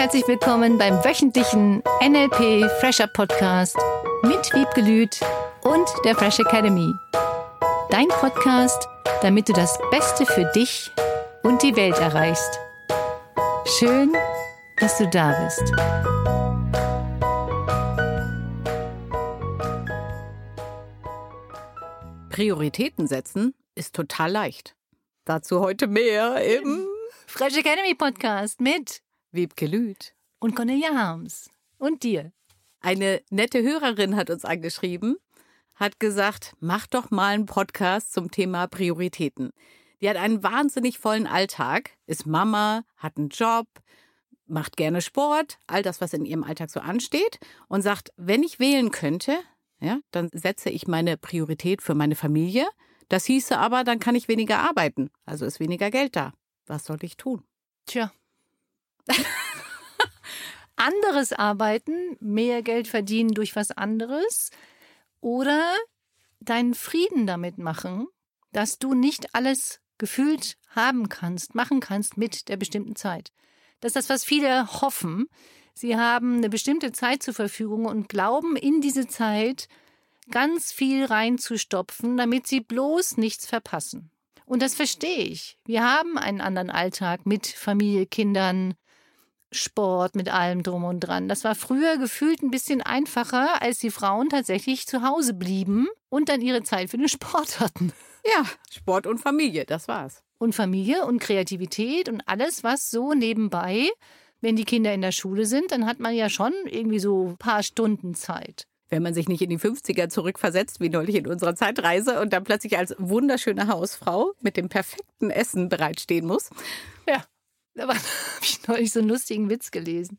herzlich willkommen beim wöchentlichen NLP Fresher Podcast mit Wiebke Lüth und der Fresh Academy. Dein Podcast, damit du das Beste für dich und die Welt erreichst. Schön, dass du da bist. Prioritäten setzen ist total leicht. Dazu heute mehr im Fresh Academy Podcast mit Wiebke Lüth und Cornelia Harms und dir. Eine nette Hörerin hat uns angeschrieben, hat gesagt, mach doch mal einen Podcast zum Thema Prioritäten. Die hat einen wahnsinnig vollen Alltag, ist Mama, hat einen Job, macht gerne Sport, all das, was in ihrem Alltag so ansteht und sagt, wenn ich wählen könnte, ja, dann setze ich meine Priorität für meine Familie. Das hieße aber, dann kann ich weniger arbeiten, also ist weniger Geld da. Was soll ich tun? Tja. anderes arbeiten, mehr Geld verdienen durch was anderes oder deinen Frieden damit machen, dass du nicht alles gefühlt haben kannst, machen kannst mit der bestimmten Zeit. Das ist das, was viele hoffen. Sie haben eine bestimmte Zeit zur Verfügung und glauben, in diese Zeit ganz viel reinzustopfen, damit sie bloß nichts verpassen. Und das verstehe ich. Wir haben einen anderen Alltag mit Familie, Kindern, Sport, mit allem drum und dran. Das war früher gefühlt ein bisschen einfacher, als die Frauen tatsächlich zu Hause blieben und dann ihre Zeit für den Sport hatten. Ja, Sport und Familie, das war's. Und Familie und Kreativität und alles, was so nebenbei, wenn die Kinder in der Schule sind, dann hat man ja schon irgendwie so ein paar Stunden Zeit wenn man sich nicht in die 50er zurückversetzt, wie neulich in unserer Zeitreise, und dann plötzlich als wunderschöne Hausfrau mit dem perfekten Essen bereitstehen muss. Ja, da habe ich neulich so einen lustigen Witz gelesen.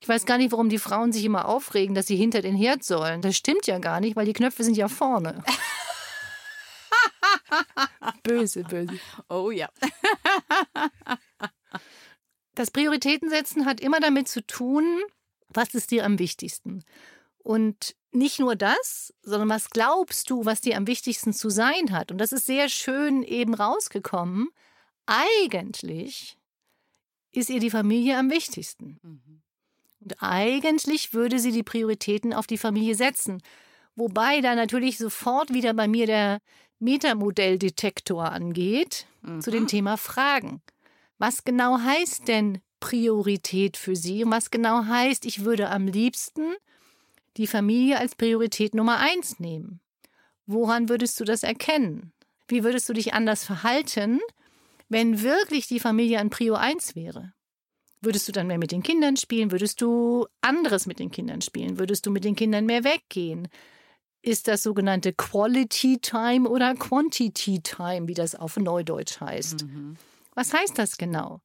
Ich weiß gar nicht, warum die Frauen sich immer aufregen, dass sie hinter den Herd sollen. Das stimmt ja gar nicht, weil die Knöpfe sind ja vorne. böse, böse. Oh ja. das Prioritätensetzen hat immer damit zu tun, was ist dir am wichtigsten. Und nicht nur das, sondern was glaubst du, was dir am wichtigsten zu sein hat? Und das ist sehr schön eben rausgekommen. Eigentlich ist ihr die Familie am wichtigsten. Mhm. Und eigentlich würde sie die Prioritäten auf die Familie setzen. Wobei da natürlich sofort wieder bei mir der Metamodelldetektor angeht mhm. zu dem mhm. Thema Fragen. Was genau heißt denn Priorität für Sie? Und was genau heißt, ich würde am liebsten die Familie als Priorität Nummer eins nehmen? Woran würdest du das erkennen? Wie würdest du dich anders verhalten, wenn wirklich die Familie an Prio 1 wäre? Würdest du dann mehr mit den Kindern spielen? Würdest du anderes mit den Kindern spielen? Würdest du mit den Kindern mehr weggehen? Ist das sogenannte Quality Time oder Quantity Time, wie das auf Neudeutsch heißt? Mhm. Was heißt das genau?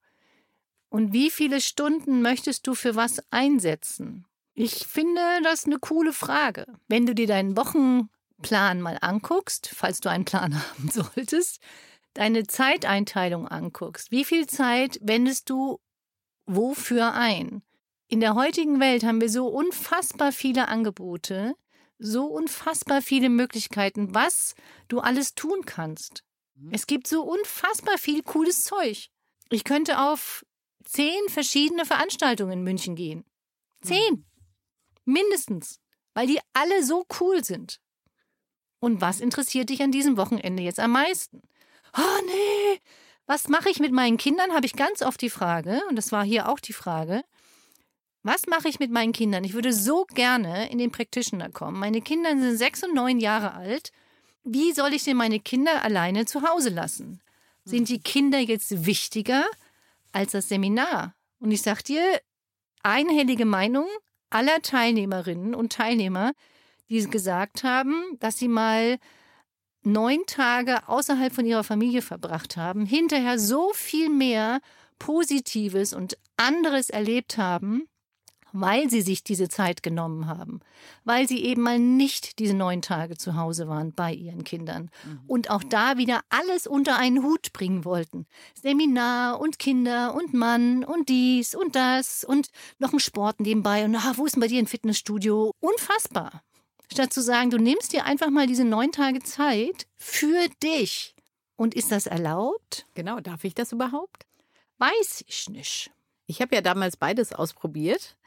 Und wie viele Stunden möchtest du für was einsetzen? Ich finde das eine coole Frage. Wenn du dir deinen Wochenplan mal anguckst, falls du einen Plan haben solltest, deine Zeiteinteilung anguckst, wie viel Zeit wendest du wofür ein? In der heutigen Welt haben wir so unfassbar viele Angebote, so unfassbar viele Möglichkeiten, was du alles tun kannst. Mhm. Es gibt so unfassbar viel cooles Zeug. Ich könnte auf zehn verschiedene Veranstaltungen in München gehen. Zehn. Mhm. Mindestens. Weil die alle so cool sind. Und was interessiert dich an diesem Wochenende jetzt am meisten? Oh nee, was mache ich mit meinen Kindern? Habe ich ganz oft die Frage, und das war hier auch die Frage. Was mache ich mit meinen Kindern? Ich würde so gerne in den Practitioner kommen. Meine Kinder sind sechs und neun Jahre alt. Wie soll ich denn meine Kinder alleine zu Hause lassen? Sind die Kinder jetzt wichtiger als das Seminar? Und ich sage dir, einhellige Meinung, aller Teilnehmerinnen und Teilnehmer, die gesagt haben, dass sie mal neun Tage außerhalb von ihrer Familie verbracht haben, hinterher so viel mehr Positives und anderes erlebt haben, weil sie sich diese Zeit genommen haben, weil sie eben mal nicht diese neun Tage zu Hause waren bei ihren Kindern mhm. und auch da wieder alles unter einen Hut bringen wollten. Seminar und Kinder und Mann und dies und das und noch ein Sport nebenbei und ah, wo ist denn bei dir ein Fitnessstudio? Unfassbar. Statt zu sagen, du nimmst dir einfach mal diese neun Tage Zeit für dich. Und ist das erlaubt? Genau, darf ich das überhaupt? Weiß ich nicht. Ich habe ja damals beides ausprobiert.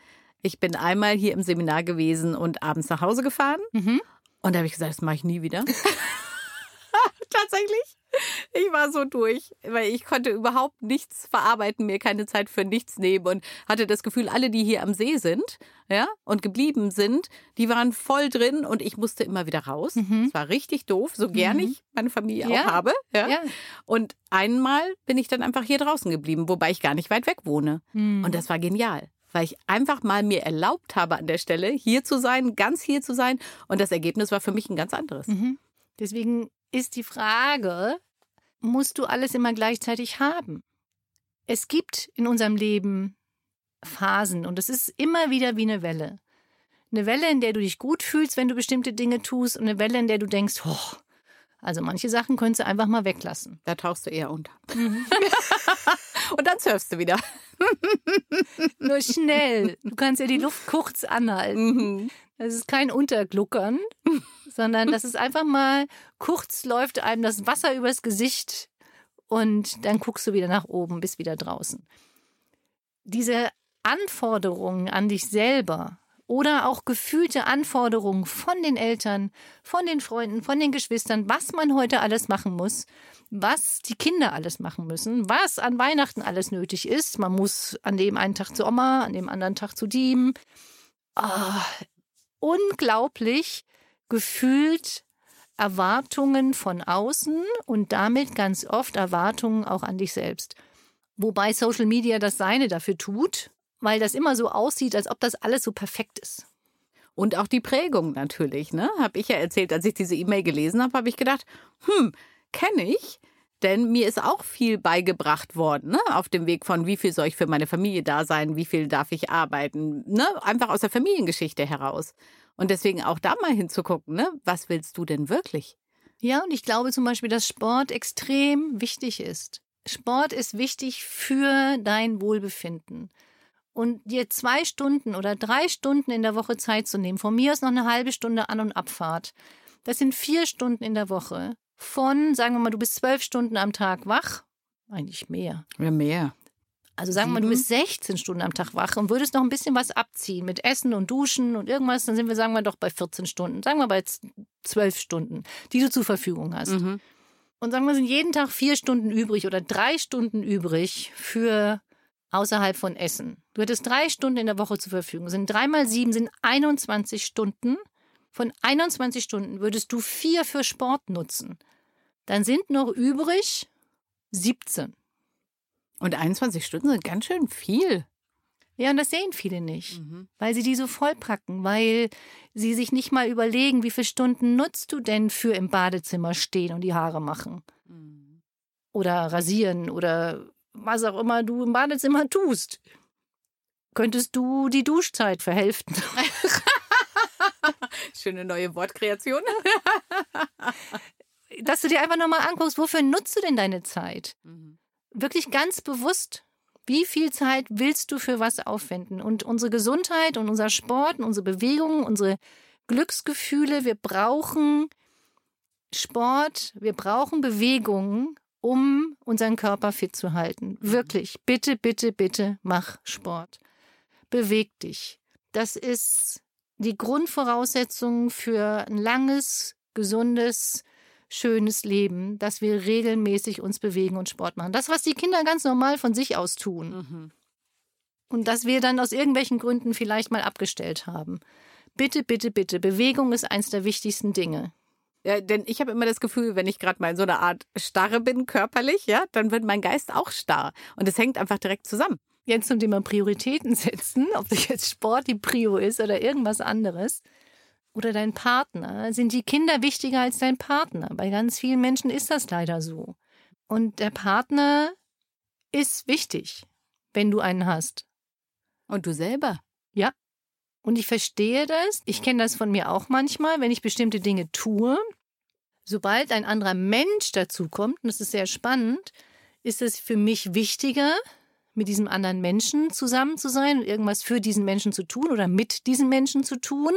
Ich bin einmal hier im Seminar gewesen und abends nach Hause gefahren. Mhm. Und da habe ich gesagt, das mache ich nie wieder. Tatsächlich. Ich war so durch, weil ich konnte überhaupt nichts verarbeiten, mir keine Zeit für nichts nehmen und hatte das Gefühl, alle, die hier am See sind, ja, und geblieben sind, die waren voll drin und ich musste immer wieder raus. Mhm. Es war richtig doof, so gern ich meine Familie Ja. auch habe. Ja. Ja. Und einmal bin ich dann einfach hier draußen geblieben, wobei ich gar nicht weit weg wohne. Mhm. Und das war genial, weil ich einfach mal mir erlaubt habe, an der Stelle hier zu sein, ganz hier zu sein. Und das Ergebnis war für mich ein ganz anderes. Mhm. Deswegen ist die Frage, musst du alles immer gleichzeitig haben? Es gibt in unserem Leben Phasen und es ist immer wieder wie eine Welle. Eine Welle, in der du dich gut fühlst, wenn du bestimmte Dinge tust und eine Welle, in der du denkst, oh, also manche Sachen könntest du einfach mal weglassen. Da tauchst du eher unter. Und dann surfst du wieder. Nur schnell. Du kannst ja die Luft kurz anhalten. Mhm. Das ist kein Untergluckern, sondern das ist einfach mal kurz läuft einem das Wasser übers Gesicht und dann guckst du wieder nach oben, bist wieder draußen. Diese Anforderungen an dich selber oder auch gefühlte Anforderungen von den Eltern, von den Freunden, von den Geschwistern, was man heute alles machen muss, was die Kinder alles machen müssen, was an Weihnachten alles nötig ist. Man muss an dem einen Tag zu Oma, an dem anderen Tag zu Diem. Ah, unglaublich gefühlt Erwartungen von außen und damit ganz oft Erwartungen auch an dich selbst. Wobei Social Media das Seine dafür tut, weil das immer so aussieht, als ob das alles so perfekt ist. Und auch die Prägung natürlich, ne? Habe ich ja erzählt, als ich diese E-Mail gelesen habe, habe ich gedacht, hm, kenne ich. Denn mir ist auch viel beigebracht worden, ne? Auf dem Weg von, wie viel soll ich für meine Familie da sein, wie viel darf ich arbeiten, ne? Einfach aus der Familiengeschichte heraus. Und deswegen auch da mal hinzugucken, ne? Was willst du denn wirklich? Ja, und ich glaube zum Beispiel, dass Sport extrem wichtig ist. Sport ist wichtig für dein Wohlbefinden. Und dir zwei Stunden oder drei Stunden in der Woche Zeit zu nehmen, von mir aus noch eine halbe Stunde An- und Abfahrt, das sind vier Stunden in der Woche. Von, sagen wir mal, du bist zwölf Stunden am Tag wach, eigentlich mehr. Ja, mehr. Also sagen wir mal, du Sieben? bist 16 Stunden am Tag wach und würdest noch ein bisschen was abziehen mit Essen und Duschen und irgendwas, dann sind wir, sagen wir doch, bei 14 Stunden. Sagen wir bei z- 12 Stunden, die du zur Verfügung hast. Mhm. Und sagen wir, sind jeden Tag vier Stunden übrig oder drei Stunden übrig für außerhalb von Essen. Du hättest drei Stunden in der Woche zur Verfügung. Sind drei mal sieben, sind 21 Stunden. Von 21 Stunden würdest du vier für Sport nutzen. Dann sind noch übrig 17. Und 21 Stunden sind ganz schön viel. Ja, und das sehen viele nicht, weil sie die so vollpacken, weil sie sich nicht mal überlegen, wie viele Stunden nutzt du denn für im Badezimmer stehen und die Haare machen oder rasieren oder was auch immer du im Badezimmer tust. Könntest du die Duschzeit verhälften? Schöne neue Wortkreation. Dass du dir einfach nochmal anguckst, wofür nutzt du denn deine Zeit? Wirklich ganz bewusst. Wie viel Zeit willst du für was aufwenden? Und unsere Gesundheit und unser Sport und unsere Bewegungen, unsere Glücksgefühle, wir brauchen Sport, wir brauchen Bewegungen, um unseren Körper fit zu halten. Wirklich, bitte, bitte, bitte, mach Sport. Beweg dich. Das ist die Grundvoraussetzung für ein langes, gesundes, schönes Leben, dass wir regelmäßig uns bewegen und Sport machen. Das, was die Kinder ganz normal von sich aus tun. Mhm. Und dass wir dann aus irgendwelchen Gründen vielleicht mal abgestellt haben. Bitte, bitte, bitte. Bewegung ist eins der wichtigsten Dinge. Ja, denn ich habe immer das Gefühl, wenn ich gerade mal in so einer Art Starre bin, körperlich, ja, dann wird mein Geist auch starr. Und es hängt einfach direkt zusammen. Jetzt zum Thema Prioritäten setzen, ob das jetzt Sport die Prio ist oder irgendwas anderes. Oder dein Partner. Sind die Kinder wichtiger als dein Partner? Bei ganz vielen Menschen ist das leider so. Und der Partner ist wichtig, wenn du einen hast. Und du selber. Und ich verstehe das. Ich kenne das von mir auch manchmal, wenn ich bestimmte Dinge tue. Sobald ein anderer Mensch dazukommt, und das ist sehr spannend, ist es für mich wichtiger, mit diesem anderen Menschen zusammen zu sein und irgendwas für diesen Menschen zu tun oder mit diesen Menschen zu tun,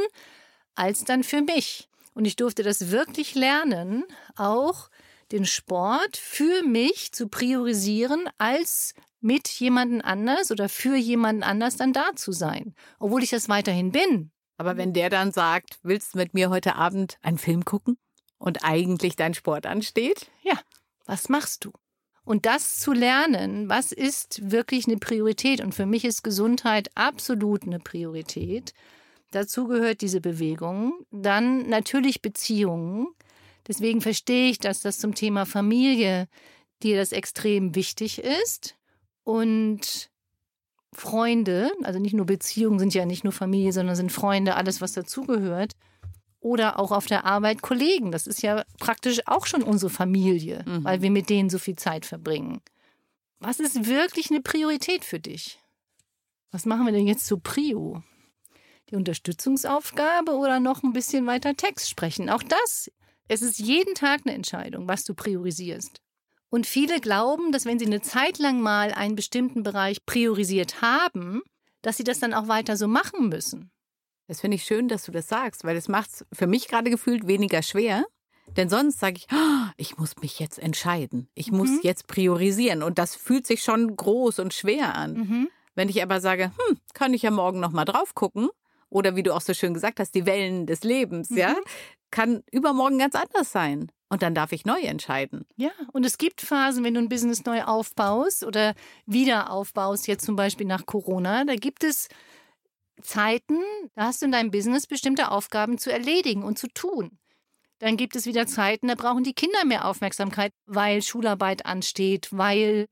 als dann für mich. Und ich durfte das wirklich lernen, auch den Sport für mich zu priorisieren als mit jemandem anders oder für jemanden anders dann da zu sein, obwohl ich das weiterhin bin. Aber wenn der dann sagt, willst du mit mir heute Abend einen Film gucken und eigentlich dein Sport ansteht? Ja, was machst du? Und das zu lernen, was ist wirklich eine Priorität? Und für mich ist Gesundheit absolut eine Priorität. Dazu gehört diese Bewegung. Dann natürlich Beziehungen. Deswegen verstehe ich, dass das zum Thema Familie dir das extrem wichtig ist. Und Freunde, also nicht nur Beziehungen sind ja nicht nur Familie, sondern sind Freunde, alles, was dazugehört. Oder auch auf der Arbeit Kollegen. Das ist ja praktisch auch schon unsere Familie, mhm. weil wir mit denen so viel Zeit verbringen. Was ist wirklich eine Priorität für dich? Was machen wir denn jetzt zu Prio? Die Unterstützungsaufgabe oder noch ein bisschen weiter Text sprechen? Auch das. Es ist jeden Tag eine Entscheidung, was du priorisierst. Und viele glauben, dass wenn sie eine Zeit lang mal einen bestimmten Bereich priorisiert haben, dass sie das dann auch weiter so machen müssen. Das finde ich schön, dass du das sagst, weil es macht es für mich gerade gefühlt weniger schwer. Denn sonst sage ich, oh, ich muss mich jetzt entscheiden. Ich muss mhm. jetzt priorisieren. Und das fühlt sich schon groß und schwer an. Mhm. Wenn ich aber sage, hm, kann ich ja morgen nochmal drauf gucken. Oder wie du auch so schön gesagt hast, die Wellen des Lebens, mhm. ja, kann übermorgen ganz anders sein. Und dann darf ich neu entscheiden. Ja, und es gibt Phasen, wenn du ein Business neu aufbaust oder wieder aufbaust, jetzt zum Beispiel nach Corona, da gibt es Zeiten, da hast du in deinem Business bestimmte Aufgaben zu erledigen und zu tun. Dann gibt es wieder Zeiten, da brauchen die Kinder mehr Aufmerksamkeit, weil Schularbeit ansteht, weil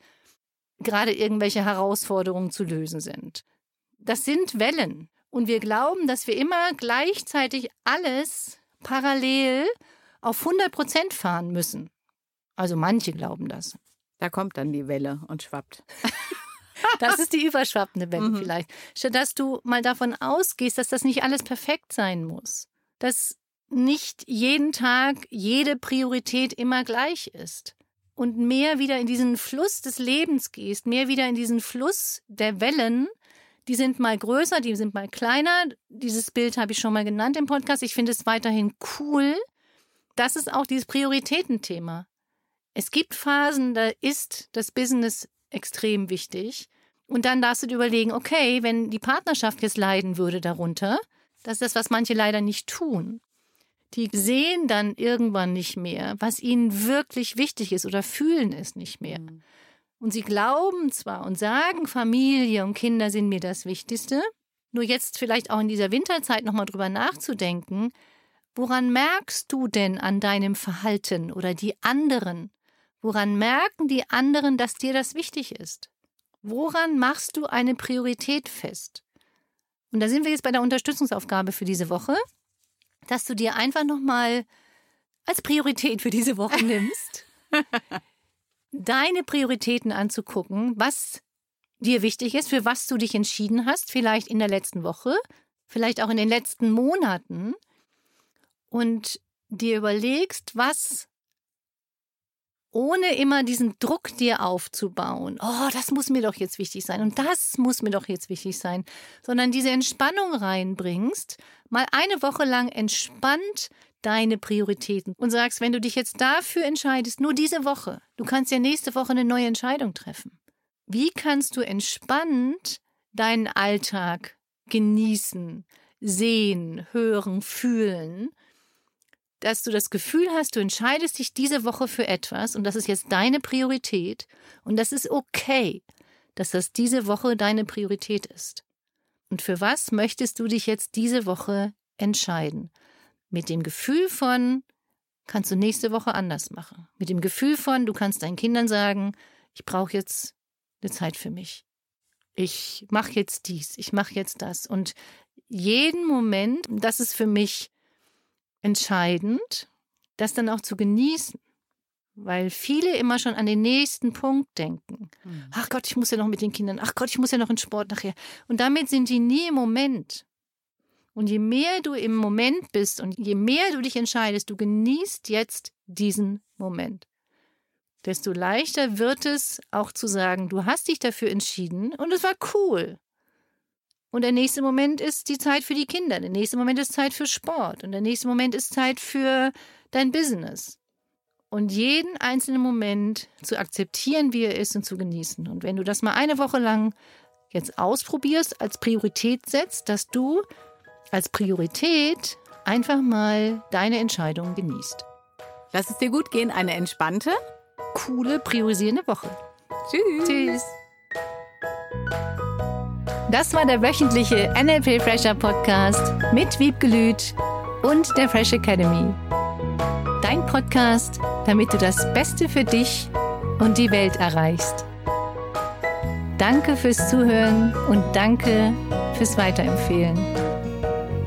gerade irgendwelche Herausforderungen zu lösen sind. Das sind Wellen. Und wir glauben, dass wir immer gleichzeitig alles parallel auf 100 Prozent fahren müssen. Also manche glauben das. Da kommt dann die Welle und schwappt. Das ist die überschwappende Welle mhm. vielleicht. Statt dass du mal davon ausgehst, dass das nicht alles perfekt sein muss. Dass nicht jeden Tag jede Priorität immer gleich ist. Und mehr wieder in diesen Fluss des Lebens gehst, mehr wieder in diesen Fluss der Wellen. Die sind mal größer, die sind mal kleiner. Dieses Bild habe ich schon mal genannt im Podcast. Ich finde es weiterhin cool, das ist auch dieses Prioritätenthema. Es gibt Phasen, da ist das Business extrem wichtig. Und dann darfst du dir überlegen, okay, wenn die Partnerschaft jetzt leiden würde darunter, das ist das, was manche leider nicht tun. Die sehen dann irgendwann nicht mehr, was ihnen wirklich wichtig ist oder fühlen es nicht mehr. Mhm. Und sie glauben zwar und sagen, Familie und Kinder sind mir das Wichtigste, nur jetzt vielleicht auch in dieser Winterzeit nochmal drüber nachzudenken, Woran merkst du denn an deinem Verhalten oder die anderen? Woran merken die anderen, dass dir das wichtig ist? Woran machst du eine Priorität fest? Und da sind wir jetzt bei der Unterstützungsaufgabe für diese Woche, dass du dir einfach nochmal als Priorität für diese Woche nimmst, deine Prioritäten anzugucken, was dir wichtig ist, für was du dich entschieden hast, vielleicht in der letzten Woche, vielleicht auch in den letzten Monaten und dir überlegst, was ohne immer diesen Druck dir aufzubauen, oh, das muss mir doch jetzt wichtig sein und das muss mir doch jetzt wichtig sein, sondern diese Entspannung reinbringst, mal eine Woche lang entspannt deine Prioritäten und sagst, wenn du dich jetzt dafür entscheidest, nur diese Woche, du kannst ja nächste Woche eine neue Entscheidung treffen. Wie kannst du entspannt deinen Alltag genießen, sehen, hören, fühlen dass du das Gefühl hast, du entscheidest dich diese Woche für etwas und das ist jetzt deine Priorität und das ist okay, dass das diese Woche deine Priorität ist. Und für was möchtest du dich jetzt diese Woche entscheiden? Mit dem Gefühl von, kannst du nächste Woche anders machen. Mit dem Gefühl von, du kannst deinen Kindern sagen, ich brauche jetzt eine Zeit für mich. Ich mache jetzt dies, ich mache jetzt das. Und jeden Moment, das ist für mich entscheidend, das dann auch zu genießen. Weil viele immer schon an den nächsten Punkt denken. Mhm. Ach Gott, ich muss ja noch mit den Kindern. Ach Gott, ich muss ja noch in Sport nachher. Und damit sind die nie im Moment. Und je mehr du im Moment bist und je mehr du dich entscheidest, du genießt jetzt diesen Moment, desto leichter wird es auch zu sagen, du hast dich dafür entschieden und es war cool. Und der nächste Moment ist die Zeit für die Kinder. Der nächste Moment ist Zeit für Sport. Und der nächste Moment ist Zeit für dein Business. und jeden einzelnen Moment zu akzeptieren, wie er ist und zu genießen. Und wenn du das mal eine Woche lang jetzt ausprobierst, als Priorität setzt, dass du als Priorität einfach mal deine Entscheidungen genießt. Lass es dir gut gehen, eine entspannte, coole, priorisierende Woche. Tschüss. Tschüss. Das war der wöchentliche NLP Fresher Podcast mit Wiebgelüt und der Fresh Academy. Dein Podcast, damit du das Beste für dich und die Welt erreichst. Danke fürs Zuhören und danke fürs Weiterempfehlen.